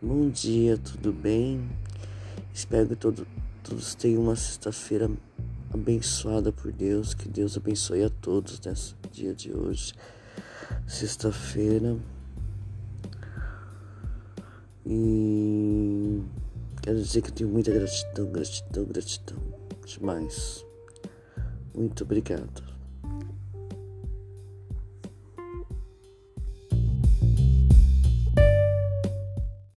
Bom dia, tudo bem? Espero que todo, todos tenham uma sexta-feira abençoada por Deus. Que Deus abençoe a todos nesse dia de hoje, sexta-feira. E quero dizer que eu tenho muita gratidão, gratidão, gratidão demais. Muito obrigado.